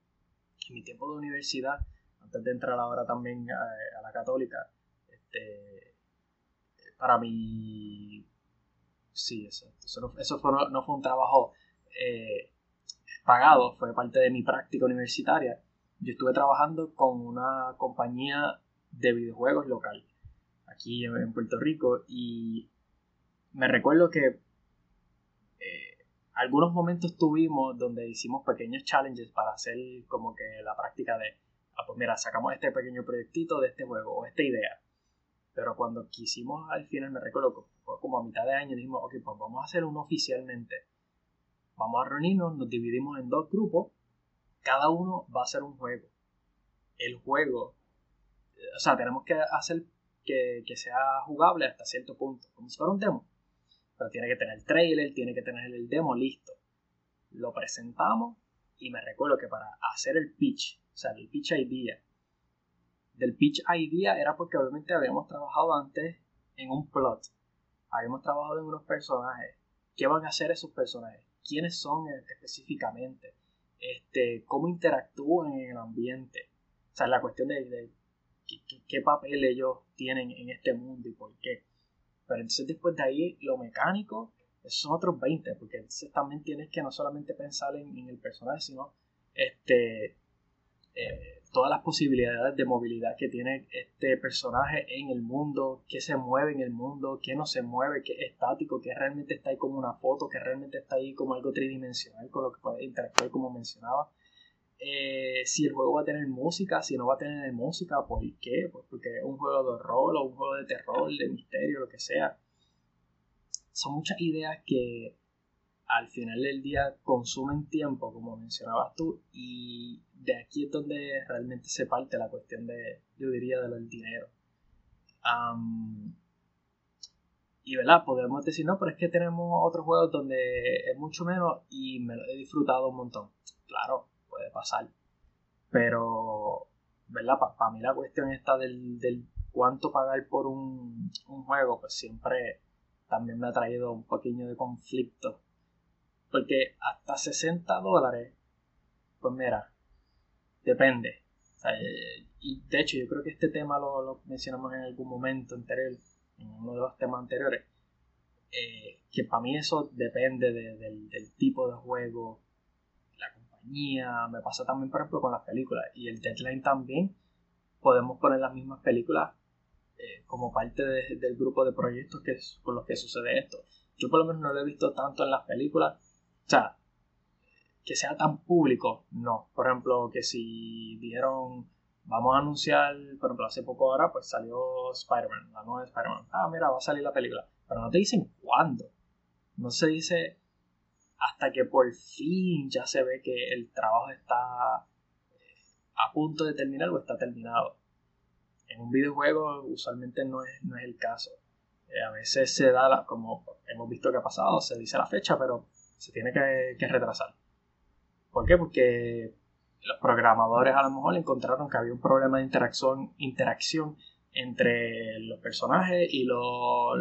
Speaker 2: en mi tiempo de universidad, antes de entrar ahora también a, la católica, este, para mí, sí, eso, eso, fue, no, fue un trabajo eh, pagado, fue parte de mi práctica universitaria. Yo estuve trabajando con una compañía de videojuegos local aquí en, Puerto Rico y me recuerdo que eh, algunos momentos tuvimos donde hicimos pequeños challenges para hacer como que la práctica de, ah, pues mira, sacamos este pequeño proyectito de este juego o esta idea. Pero cuando quisimos al final, me recuerdo, fue como a mitad de año, dijimos, ok, pues vamos a hacer uno oficialmente. Vamos a reunirnos, nos dividimos en dos grupos, cada uno va a hacer un juego. El juego, o sea, tenemos que hacer que, que sea jugable hasta cierto punto, como si fuera un demo pero tiene que tener el trailer, tiene que tener el demo listo. Lo presentamos y me recuerdo que para hacer el pitch, sea, el pitch idea, del pitch idea era porque obviamente habíamos trabajado antes en un plot, habíamos trabajado en unos personajes, qué van a hacer esos personajes, quiénes son específicamente, este, cómo interactúan en el ambiente, o sea, la cuestión de, qué papel ellos tienen en este mundo y por qué. Pero entonces después de ahí, lo mecánico, esos son otros 20, porque entonces también tienes que no solamente pensar en, el personaje, sino este, eh, todas las posibilidades de movilidad que tiene este personaje en el mundo, qué se mueve en el mundo, qué no se mueve, qué es estático, qué realmente está ahí como una foto, qué realmente está ahí como algo tridimensional con lo que puede interactuar como mencionaba. Eh, si el juego va a tener música, si no va a tener música, ¿por qué? Pues porque es un juego de rol o un juego de terror, de misterio, lo que sea. Son muchas ideas que al final del día consumen tiempo, como mencionabas tú, y de aquí es donde realmente se parte la cuestión de, yo diría, de del dinero. y verdad, podemos decir, no, pero es que tenemos otros juegos donde es mucho menos y me lo he disfrutado un montón. Claro, puede pasar. Pero, ¿verdad? Para mí la cuestión esta del, del cuánto pagar por un, un, juego, pues siempre también me ha traído un poquillo de conflicto. Porque hasta 60 dólares, pues mira, depende. y de hecho, yo creo que este tema lo, mencionamos en algún momento anterior, en uno de los temas anteriores. Eh, que para mí eso depende del, tipo de juego, me pasa también, por ejemplo, con las películas. Y el deadline también, podemos poner las mismas películas eh, como parte del grupo de proyectos que, con los que sucede esto. Yo por lo menos no lo he visto tanto en las películas. O sea, que sea tan público, no. Por ejemplo, que si dijeron, vamos a anunciar, por ejemplo, hace poco ahora, pues salió Spider-Man, la nueva Spider-Man. Ah, mira, va a salir la película. Pero no te dicen cuándo. No se dice hasta que por fin ya se ve que el trabajo está eh, a punto de terminar o está terminado. En un videojuego usualmente no es, no es el caso. Eh, a veces se da, como hemos visto que ha pasado, se dice la fecha, pero se tiene que, retrasar. ¿Por qué? Porque los programadores a lo mejor encontraron que había un problema de interacción, interacción entre los personajes y los,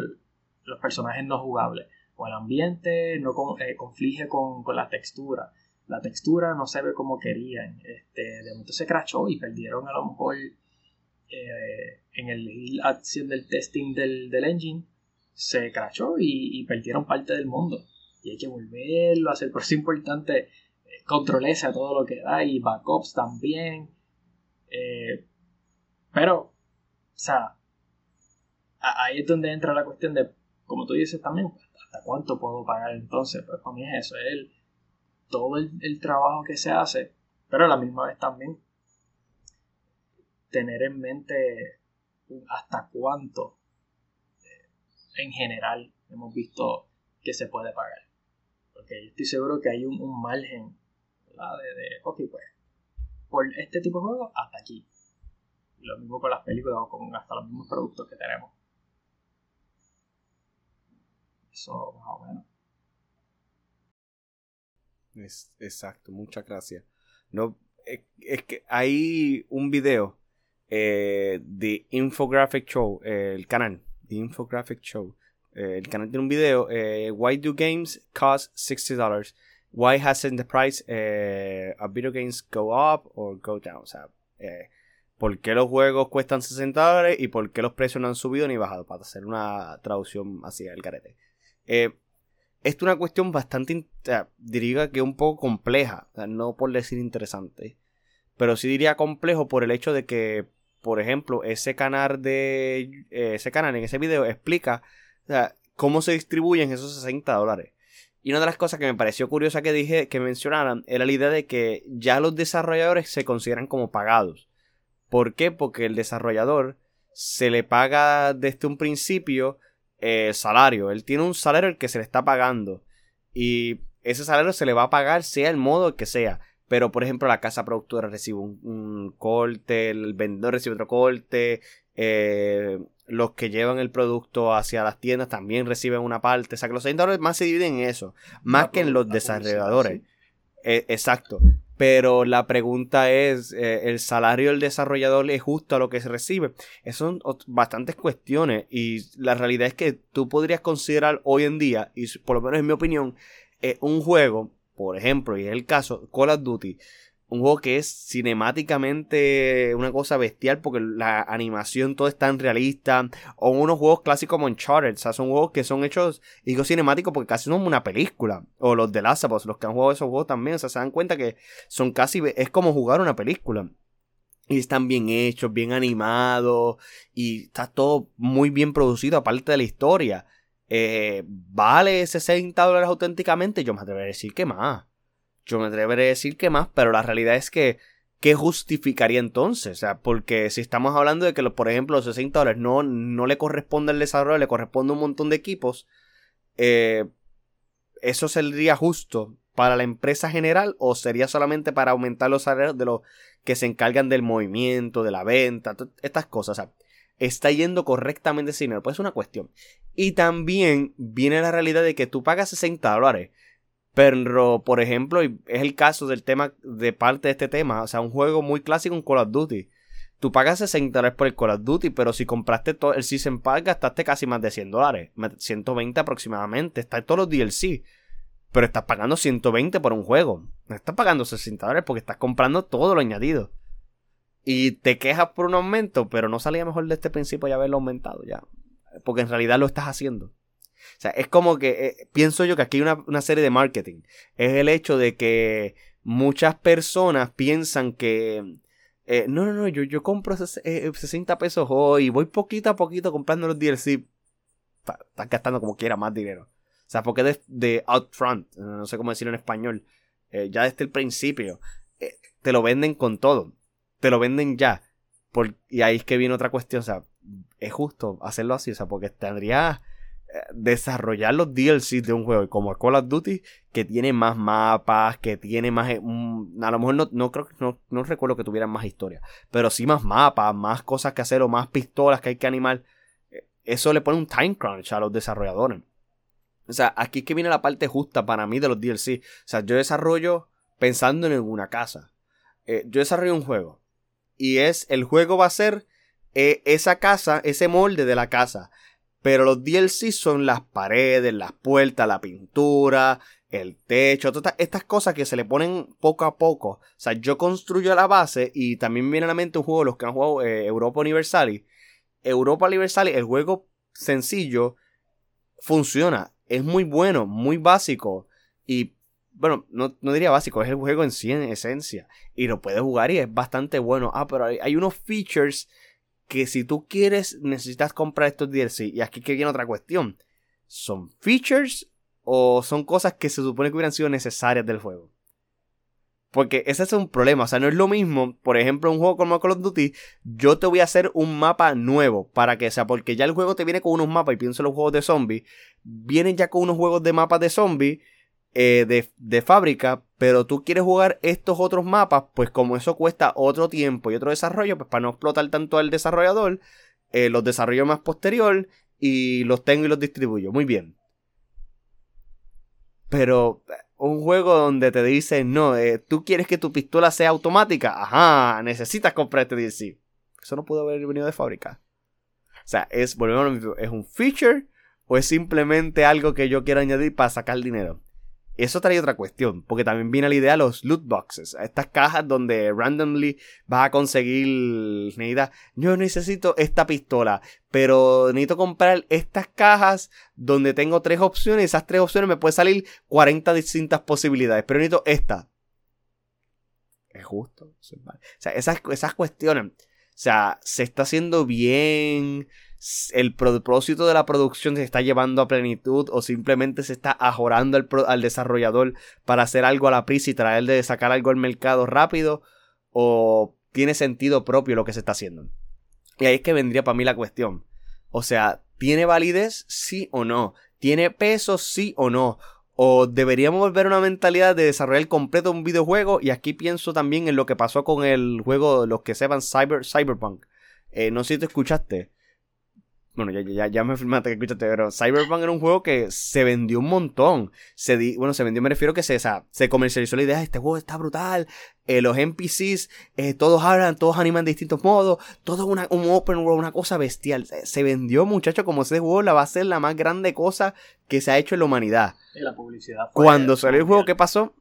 Speaker 2: los personajes no jugables o el ambiente no eh, conflige con, la textura. La textura no se ve como querían. Este, de momento se crachó y perdieron a lo mejor eh, en el acción del testing del, engine se crachó y, perdieron parte del mundo. Y hay que volverlo a hacer. Por eso es importante eh, controlarse a todo lo que da y backups también. pero, o sea, ahí es donde entra la cuestión de, como tú dices también, ¿hasta cuánto puedo pagar entonces? Pues para mí es eso, es el, todo el, trabajo que se hace, pero a la misma vez también tener en mente hasta cuánto eh, en general hemos visto que se puede pagar. Yo estoy seguro que hay un, margen De, ok, pues, por este tipo de juegos, hasta aquí. lo mismo con las películas o con hasta los mismos productos que tenemos.
Speaker 1: Es, exacto, muchas gracias. No, es, que hay un video eh, de Infographic Show, eh, el canal, The Infographic Show. Eh, el canal tiene un video, Why do games cost $60? Why hasn't the price of video games go up or go down? O sea, por qué los juegos cuestan 60 dólares y por qué los precios no han subido ni bajado, para hacer una traducción así al carete. Eh, esto es una cuestión bastante, diría que un poco compleja, no por decir interesante, pero sí diría complejo por el hecho de que, por ejemplo, ese canal de eh, ese canal en ese video explica cómo se distribuyen esos 60 dólares. Y una de las cosas que me pareció curiosa que dije, que mencionaran, era la idea de que ya los desarrolladores se consideran como pagados. ¿Por qué? Porque el desarrollador se le paga desde un principio eh, salario. Él tiene un salario el que se le está pagando. Y ese salario se le va a pagar sea el modo que sea. Pero, por ejemplo, la casa productora recibe un, corte, el vendedor recibe otro corte, eh, los que llevan el producto hacia las tiendas también reciben una parte. O sea, que los vendedores más se dividen en eso, más que en los desarrolladores. Eh, exacto. Pero la pregunta es, eh, ¿el salario del desarrollador es justo a lo que se recibe? Esas son bastantes cuestiones y la realidad es que tú podrías considerar hoy en día, y por lo menos en mi opinión, eh, un juego, por ejemplo, y es el caso, Call of Duty, un juego que es cinemáticamente una cosa bestial porque la animación todo es tan realista. O unos juegos clásicos como Uncharted. O sea, son juegos que son hechos, digo cinemáticos porque casi son una película. O los de Last of Us, los que han jugado esos juegos también. O sea, se dan cuenta que son casi, es como jugar una película. Y están bien hechos, bien animados. Y está todo muy bien producido, aparte de la historia. Eh, ¿Vale 60 dólares auténticamente? Yo me atrevería a decir que más yo me atreveré a decir que más, pero la realidad es que, ¿qué justificaría entonces? O sea, porque si estamos hablando de que, por ejemplo, los 60 dólares no, no le corresponde al desarrollo, le corresponde un montón de equipos, eh, ¿eso sería justo para la empresa general o sería solamente para aumentar los salarios de los que se encargan del movimiento, de la venta, estas cosas? O sea, está yendo correctamente ese dinero. Pues es una cuestión. Y también viene la realidad de que tú pagas 60 dólares pero, por ejemplo, es el caso del tema, de parte de este tema, o sea, un juego muy clásico, un Call of Duty. Tú pagas 60 dólares por el Call of Duty, pero si compraste todo el Season Pass, gastaste casi más de 100 dólares. 120 aproximadamente. Está en todos los DLC. Pero estás pagando 120 por un juego. No estás pagando 60 dólares porque estás comprando todo lo añadido. Y te quejas por un aumento, pero no salía mejor de este principio ya haberlo aumentado ya. Porque en realidad lo estás haciendo. O sea, es como que eh, pienso yo que aquí hay una, serie de marketing. Es el hecho de que muchas personas piensan que... Eh, no, no, no, yo, yo compro 60 eh, pesos hoy, voy poquito a poquito comprando los DLC. Estás gastando como quiera más dinero. O sea, porque de, de front no sé cómo decirlo en español, ya desde el principio, te lo venden con todo. Te lo venden ya. Y ahí es que viene otra cuestión. O sea, es justo hacerlo así. O sea, porque tendría desarrollar los DLCs de un juego como Call of Duty que tiene más mapas, que tiene más eh, a lo mejor no, no creo no, no recuerdo que tuvieran más historia, pero sí más mapas, más cosas que hacer o más pistolas que hay que animar. Eh, eso le pone un time crunch a los desarrolladores. O sea, aquí es que viene la parte justa para mí de los DLC. O sea, yo desarrollo pensando en una casa. Eh, yo desarrollo un juego. Y es, el juego va a ser esa casa, ese molde de la casa. Pero los DLC son las paredes, las puertas, la pintura, el techo, todas estas cosas que se le ponen poco a poco. O sea, yo construyo la base y también viene a la mente un juego, los que han jugado eh, Europa Universal. Europa Universal, el juego sencillo, funciona. Es muy bueno, muy básico. Y bueno, no, diría básico, es el juego en sí en esencia. Y lo puedes jugar y es bastante bueno. Ah, pero hay unos features que si tú quieres, necesitas comprar estos DLC. Y aquí que viene otra cuestión. ¿Son features o son cosas que se supone que hubieran sido necesarias del juego? Porque ese es un problema. O sea, no es lo mismo. Por ejemplo, un juego como Call of Duty. Yo te voy a hacer un mapa nuevo. Para que sea. Porque ya el juego te viene con unos mapas. Y pienso en los juegos de zombies. Vienen ya con unos juegos de mapas de zombies. Eh, de, de, fábrica, pero tú quieres jugar estos otros mapas, pues como eso cuesta otro tiempo y otro desarrollo, pues para no explotar tanto al desarrollador, eh, los desarrollo más posterior y los tengo y los distribuyo. Muy bien. Pero un juego donde te dicen, no, eh, tú quieres que tu pistola sea automática, ajá, necesitas comprar este DLC. Eso no pudo haber venido de fábrica. O sea, es, volvemos es un feature o es simplemente algo que yo quiero añadir para sacar dinero. Eso trae otra cuestión, porque también viene la idea de los loot boxes, estas cajas donde randomly vas a conseguir, necesitas, yo necesito esta pistola, pero necesito comprar estas cajas donde tengo tres opciones, esas tres opciones me pueden salir 40 distintas posibilidades, pero necesito esta. Es justo. O sea, esas, esas cuestiones, o sea, se está haciendo bien, el propósito de la producción se está llevando a plenitud o simplemente se está ajorando al, desarrollador para hacer algo a la prisa y traer de sacar algo al mercado rápido o tiene sentido propio lo que se está haciendo. Y ahí es que vendría para mí la cuestión. O sea, ¿tiene validez? Sí o no. ¿Tiene peso? Sí o no. O deberíamos volver a una mentalidad de desarrollar completo un videojuego. Y aquí pienso también en lo que pasó con el juego, los que sepan, Cyber, Cyberpunk. Eh, no sé si te escuchaste. Bueno, ya, ya, ya me firmaste que escuchaste, pero Cyberpunk era un juego que se vendió un montón. Se di, bueno, se vendió, me refiero que se, se comercializó la idea, este juego está brutal. Eh, los NPCs, eh, todos hablan, todos animan de distintos modos. Todo una, un open world, una cosa bestial. Se, vendió, muchacho, como ese juego la va a ser la más grande cosa que se ha hecho en la humanidad.
Speaker 2: Y la publicidad.
Speaker 1: Cuando salió el juego, ¿qué pasó?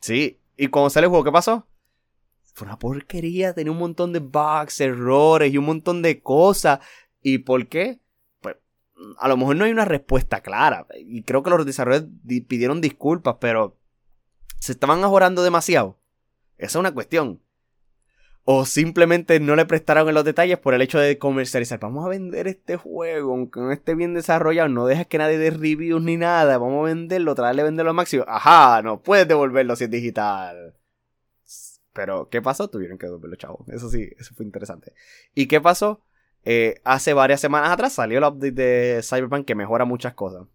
Speaker 1: Sí. ¿Y cuando salió el juego, qué pasó? Fue una porquería, tenía un montón de bugs, errores y un montón de cosas. ¿Y por qué? Pues a lo mejor no hay una respuesta clara. Y creo que los desarrolladores pidieron disculpas, pero se estaban ajorando demasiado. Esa es una cuestión. O simplemente no le prestaron en los detalles por el hecho de comercializar. Vamos a vender este juego, aunque no esté bien desarrollado. No dejes que nadie dé reviews ni nada. Vamos a venderlo, tratarle de venderlo al máximo. Ajá, no puedes devolverlo si es digital. Pero, ¿qué pasó? Tuvieron que devolverlo, chavo. Eso sí, eso fue interesante. ¿Y qué pasó? Eh, hace varias semanas atrás salió el update de Cyberpunk que mejora muchas cosas.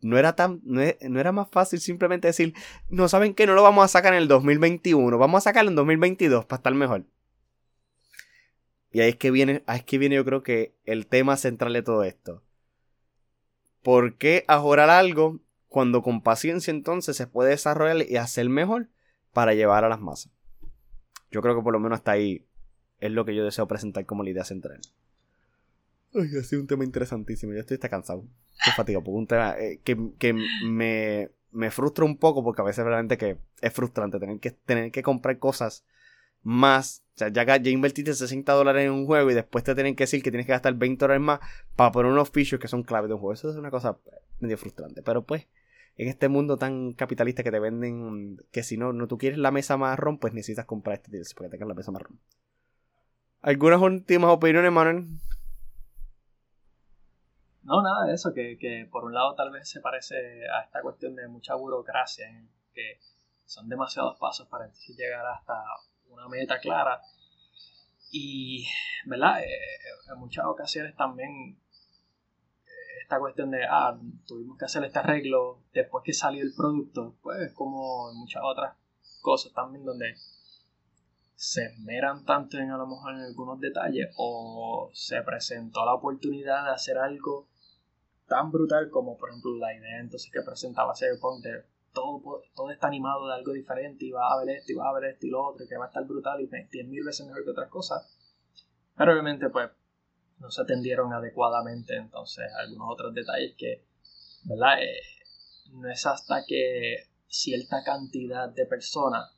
Speaker 1: No era tan. No, e, era más fácil simplemente decir. No saben que no lo vamos a sacar en el 2021. Vamos a sacarlo en 2022 para estar mejor. Y ahí es que viene. Ahí es que viene, yo creo que el tema central de todo esto. ¿Por qué ajorar algo cuando con paciencia entonces se puede desarrollar y hacer mejor para llevar a las masas? Yo creo que por lo menos hasta ahí es lo que yo deseo presentar como la idea central. Ay, ha sido un tema interesantísimo. Yo estoy cansado. Estoy fatigado. Porque un tema eh, que, me, me, frustra un poco porque a veces realmente que es frustrante tener que, tener que comprar cosas más. O sea, ya, ya invertiste 60 dólares en un juego y después te tienen que decir que tienes que gastar 20 dólares más para poner unos features que son clave de un juego. Eso es una cosa medio frustrante. Pero pues, en este mundo tan capitalista que te venden que si no, no tú quieres la mesa marrón, pues necesitas comprar este DLC para que tengas la mesa marrón. ¿Algunas últimas opiniones, Manuel?
Speaker 2: No, nada de eso, que, por un lado tal vez se parece a esta cuestión de mucha burocracia, que son demasiados pasos para llegar hasta una meta clara. Y, ¿verdad? Eh, en muchas ocasiones también eh, esta cuestión de, ah, tuvimos que hacer este arreglo después que salió el producto, pues como en muchas otras cosas también donde se esmeran tanto en a en algunos detalles o se presentó la oportunidad de hacer algo tan brutal como por ejemplo la idea entonces que presentaba Cyberpunk de todo, todo está animado de algo diferente y va a haber esto y va a haber esto y lo otro que va a estar brutal y 10 mil veces mejor que otras cosas. Pero obviamente pues no se atendieron adecuadamente entonces algunos otros detalles que verdad eh, no es hasta que cierta cantidad de personas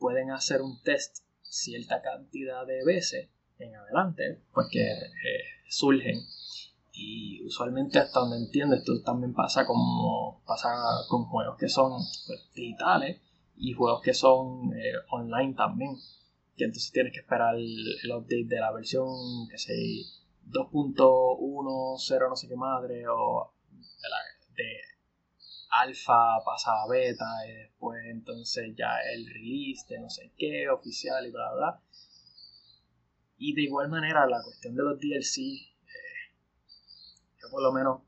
Speaker 2: pueden hacer un test cierta cantidad de veces en adelante, pues que eh, surgen. Y usualmente hasta donde entiendo, esto también pasa como pasa con juegos que son pues, digitales y juegos que son eh, online también. Que entonces tienes que esperar el, update de la versión, que sé, 2.10 no sé qué madre, o de, de alfa pasa a beta y después entonces ya el release de no sé qué oficial y bla bla y de igual manera la cuestión de los DLC eh, yo por lo menos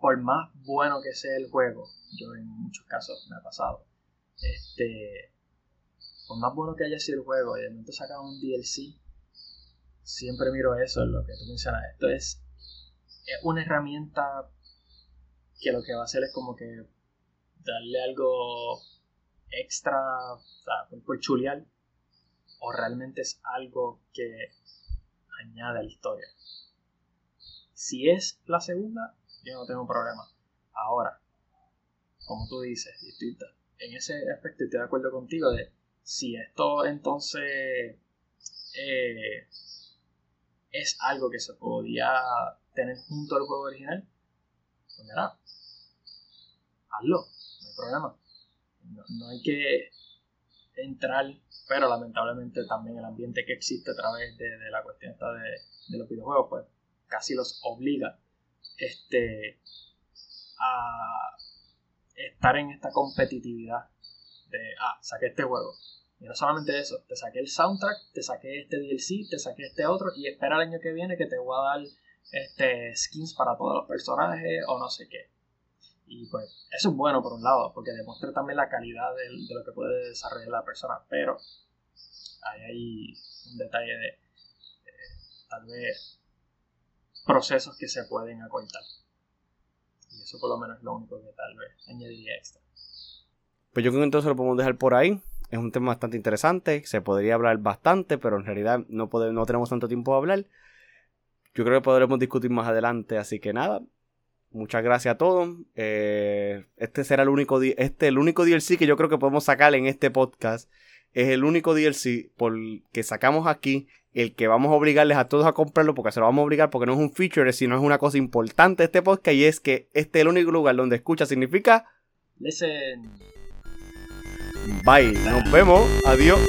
Speaker 2: por más bueno que sea el juego yo en muchos casos me ha pasado este por más bueno que haya sido el juego y de momento sacan un DLC siempre miro eso lo que tú mencionas. Esto es, es una herramienta que lo que va a hacer es como que darle algo extra, o sea, por chulear, o realmente es algo que añade a la historia. Si es la segunda, yo no tengo problema. Ahora, como tú dices, en ese aspecto estoy de acuerdo contigo de si esto entonces eh, es algo que se podía tener junto al juego original, pues mira, hazlo, no hay problema. No, hay que entrar, pero lamentablemente también el ambiente que existe a través de, la cuestión esta de, los videojuegos, pues casi los obliga este, a estar en esta competitividad de, ah, saqué este juego. Y no solamente eso, te saqué el soundtrack, te saqué este DLC, te saqué este otro y espera el año que viene que te voy a dar este, skins para todos los personajes o no sé qué. Y pues eso es bueno por un lado, porque demuestra también la calidad de, lo que puede desarrollar la persona, pero hay un detalle de tal vez procesos que se pueden acortar. Y eso por lo menos es lo único que tal vez añadiría extra.
Speaker 1: Pues yo creo que entonces lo podemos dejar por ahí. Es un tema bastante interesante, se podría hablar bastante, pero en realidad no, podemos, no tenemos tanto tiempo de hablar. Yo creo que podremos discutir más adelante, así que nada. Muchas gracias a todos. Eh, este será el único, este, el único DLC que yo creo que podemos sacar en este podcast. Es el único DLC por que sacamos aquí el que vamos a obligarles a todos a comprarlo porque se lo vamos a obligar porque no es un feature, sino es una cosa importante de este podcast y es que este es el único lugar donde escucha significa
Speaker 2: listen.
Speaker 1: Bye, nos vemos, adiós.